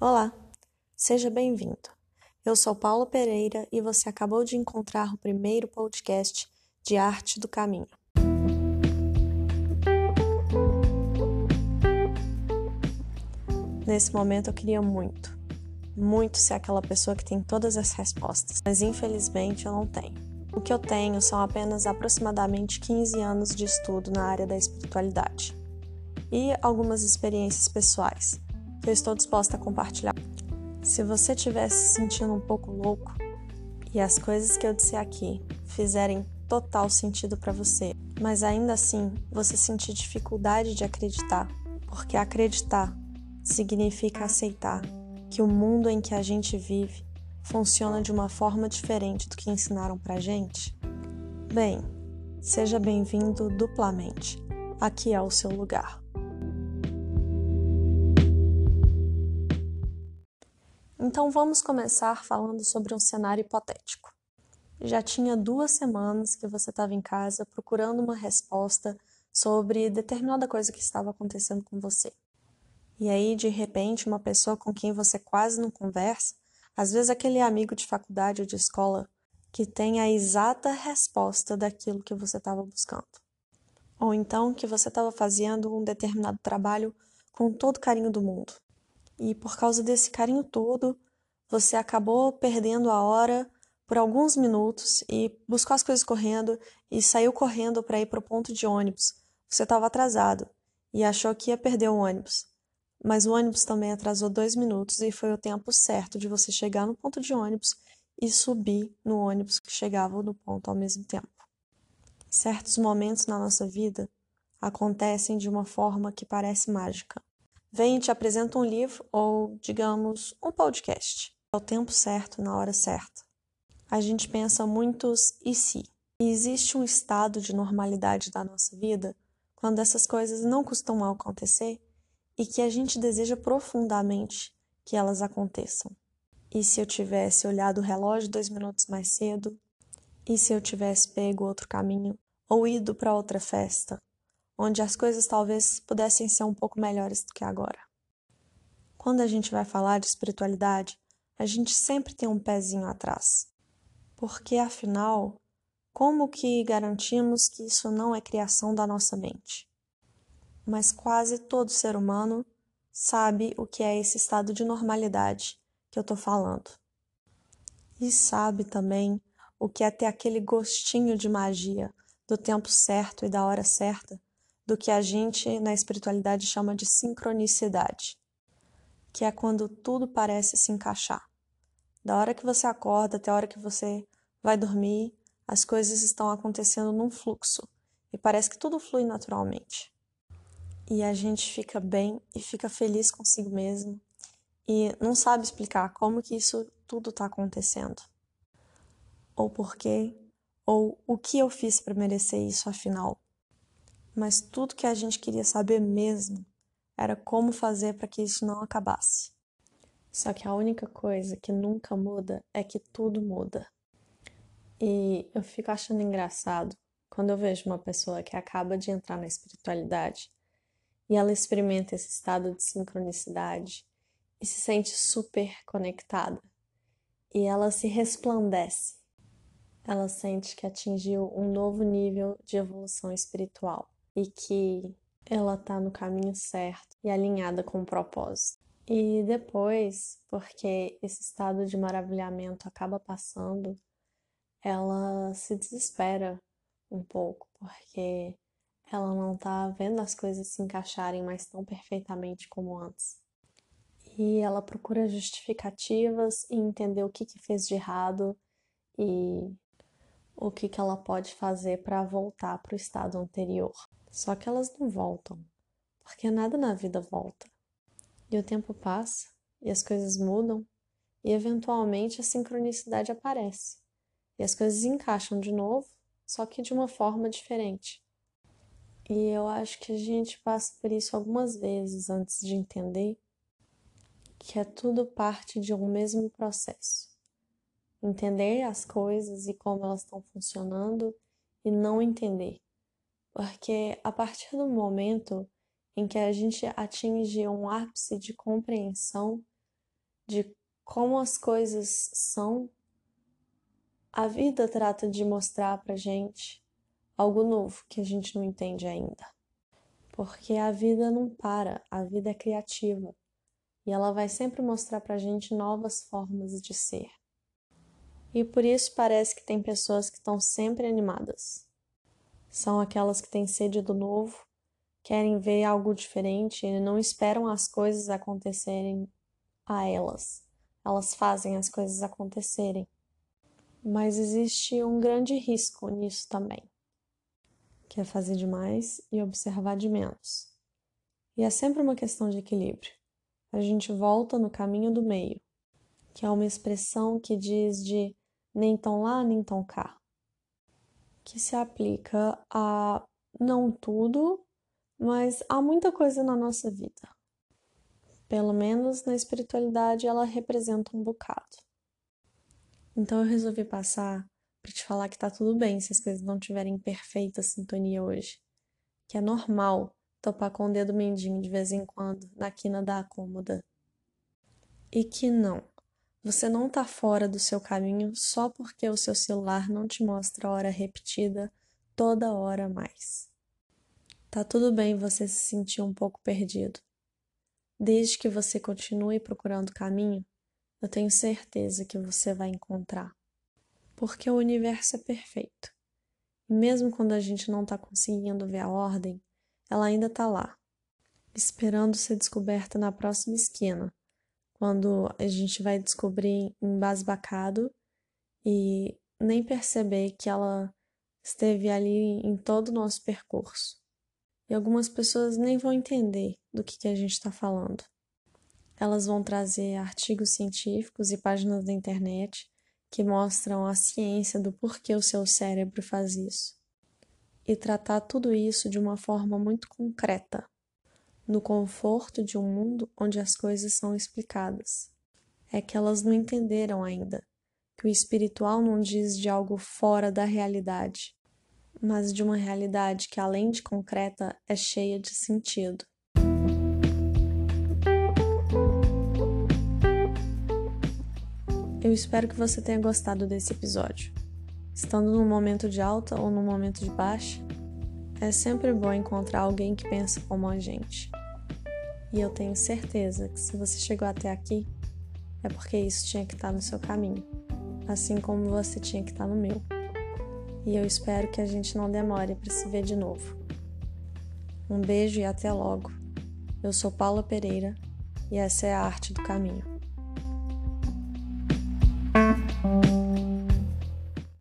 Olá, seja bem-vindo. Eu sou Paula Pereira e você acabou de encontrar o primeiro podcast de Arte do Caminho. Nesse momento eu queria muito, muito ser aquela pessoa que tem todas as respostas, mas infelizmente eu não tenho. O que eu tenho são apenas aproximadamente 15 anos de estudo na área da espiritualidade e algumas experiências pessoais que eu estou disposta a compartilhar. Se você estiver se sentindo um pouco louco e as coisas que eu disse aqui fizerem total sentido para você, mas ainda assim você sentir dificuldade de acreditar, porque acreditar significa aceitar que o mundo em que a gente vive funciona de uma forma diferente do que ensinaram pra gente? Bem, seja bem-vindo duplamente. Aqui é o seu lugar. Então vamos começar falando sobre um cenário hipotético. Já tinha duas semanas que você estava em casa procurando uma resposta sobre determinada coisa que estava acontecendo com você. E aí, de repente, uma pessoa com quem você quase não conversa, às vezes aquele amigo de faculdade ou de escola, que tem a exata resposta daquilo que você estava buscando. Ou então que você estava fazendo um determinado trabalho com todo o carinho do mundo. E por causa desse carinho todo, você acabou perdendo a hora por alguns minutos e buscou as coisas correndo e saiu correndo para ir para o ponto de ônibus. Você estava atrasado e achou que ia perder o ônibus. Mas o ônibus também atrasou dois minutos e foi o tempo certo de você chegar no ponto de ônibus e subir no ônibus que chegava no ponto ao mesmo tempo. Certos momentos na nossa vida acontecem de uma forma que parece mágica vem e te apresenta um livro ou, digamos, um podcast. É o tempo certo, na hora certa. A gente pensa muitos e se. E existe um estado de normalidade da nossa vida quando essas coisas não costumam acontecer e que a gente deseja profundamente que elas aconteçam. E se eu tivesse olhado o relógio dois minutos mais cedo? E se eu tivesse pego outro caminho? Ou ido para outra festa? Onde as coisas talvez pudessem ser um pouco melhores do que agora. Quando a gente vai falar de espiritualidade, a gente sempre tem um pezinho atrás. Porque afinal, como que garantimos que isso não é criação da nossa mente? Mas quase todo ser humano sabe o que é esse estado de normalidade que eu estou falando. E sabe também o que é ter aquele gostinho de magia do tempo certo e da hora certa do que a gente na espiritualidade chama de sincronicidade, que é quando tudo parece se encaixar. Da hora que você acorda até a hora que você vai dormir, as coisas estão acontecendo num fluxo e parece que tudo flui naturalmente. E a gente fica bem e fica feliz consigo mesmo e não sabe explicar como que isso tudo está acontecendo. Ou por quê, ou o que eu fiz para merecer isso afinal mas tudo que a gente queria saber mesmo era como fazer para que isso não acabasse. Só que a única coisa que nunca muda é que tudo muda. E eu fico achando engraçado quando eu vejo uma pessoa que acaba de entrar na espiritualidade e ela experimenta esse estado de sincronicidade e se sente super conectada. E ela se resplandece. Ela sente que atingiu um novo nível de evolução espiritual e que ela tá no caminho certo e alinhada com o propósito. E depois, porque esse estado de maravilhamento acaba passando, ela se desespera um pouco, porque ela não tá vendo as coisas se encaixarem mais tão perfeitamente como antes. E ela procura justificativas e entender o que, que fez de errado e o que, que ela pode fazer para voltar para o estado anterior. Só que elas não voltam, porque nada na vida volta. E o tempo passa, e as coisas mudam, e eventualmente a sincronicidade aparece. E as coisas encaixam de novo, só que de uma forma diferente. E eu acho que a gente passa por isso algumas vezes antes de entender que é tudo parte de um mesmo processo. Entender as coisas e como elas estão funcionando e não entender porque a partir do momento em que a gente atinge um ápice de compreensão, de como as coisas são, a vida trata de mostrar pra gente algo novo que a gente não entende ainda. Porque a vida não para, a vida é criativa e ela vai sempre mostrar pra gente novas formas de ser. E por isso parece que tem pessoas que estão sempre animadas. São aquelas que têm sede do novo, querem ver algo diferente e não esperam as coisas acontecerem a elas. Elas fazem as coisas acontecerem. Mas existe um grande risco nisso também, que é fazer demais e observar de menos. E é sempre uma questão de equilíbrio. A gente volta no caminho do meio, que é uma expressão que diz de nem tão lá, nem tão cá, que se aplica a não tudo, mas há muita coisa na nossa vida. Pelo menos na espiritualidade ela representa um bocado. Então eu resolvi passar para te falar que tá tudo bem se as coisas não tiverem perfeita sintonia hoje, que é normal topar com o dedo mindinho de vez em quando na quina da cômoda. E que não, você não tá fora do seu caminho só porque o seu celular não te mostra a hora repetida toda hora mais. Tá tudo bem você se sentir um pouco perdido. Desde que você continue procurando caminho, eu tenho certeza que você vai encontrar. Porque o universo é perfeito. E mesmo quando a gente não está conseguindo ver a ordem, ela ainda está lá, esperando ser descoberta na próxima esquina, quando a gente vai descobrir embasbacado e nem perceber que ela esteve ali em todo o nosso percurso. E algumas pessoas nem vão entender do que, que a gente está falando. Elas vão trazer artigos científicos e páginas da internet que mostram a ciência do porquê o seu cérebro faz isso. E tratar tudo isso de uma forma muito concreta, no conforto de um mundo onde as coisas são explicadas. É que elas não entenderam ainda que o espiritual não diz de algo fora da realidade, mas de uma realidade que, além de concreta, é cheia de sentido. Eu espero que você tenha gostado desse episódio. Estando num momento de alta ou num momento de baixa, é sempre bom encontrar alguém que pensa como a gente. E eu tenho certeza que se você chegou até aqui, é porque isso tinha que estar no seu caminho, assim como você tinha que estar no meu e eu espero que a gente não demore para se ver de novo. Um beijo e até logo. Eu sou Paula Pereira e essa é a arte do caminho.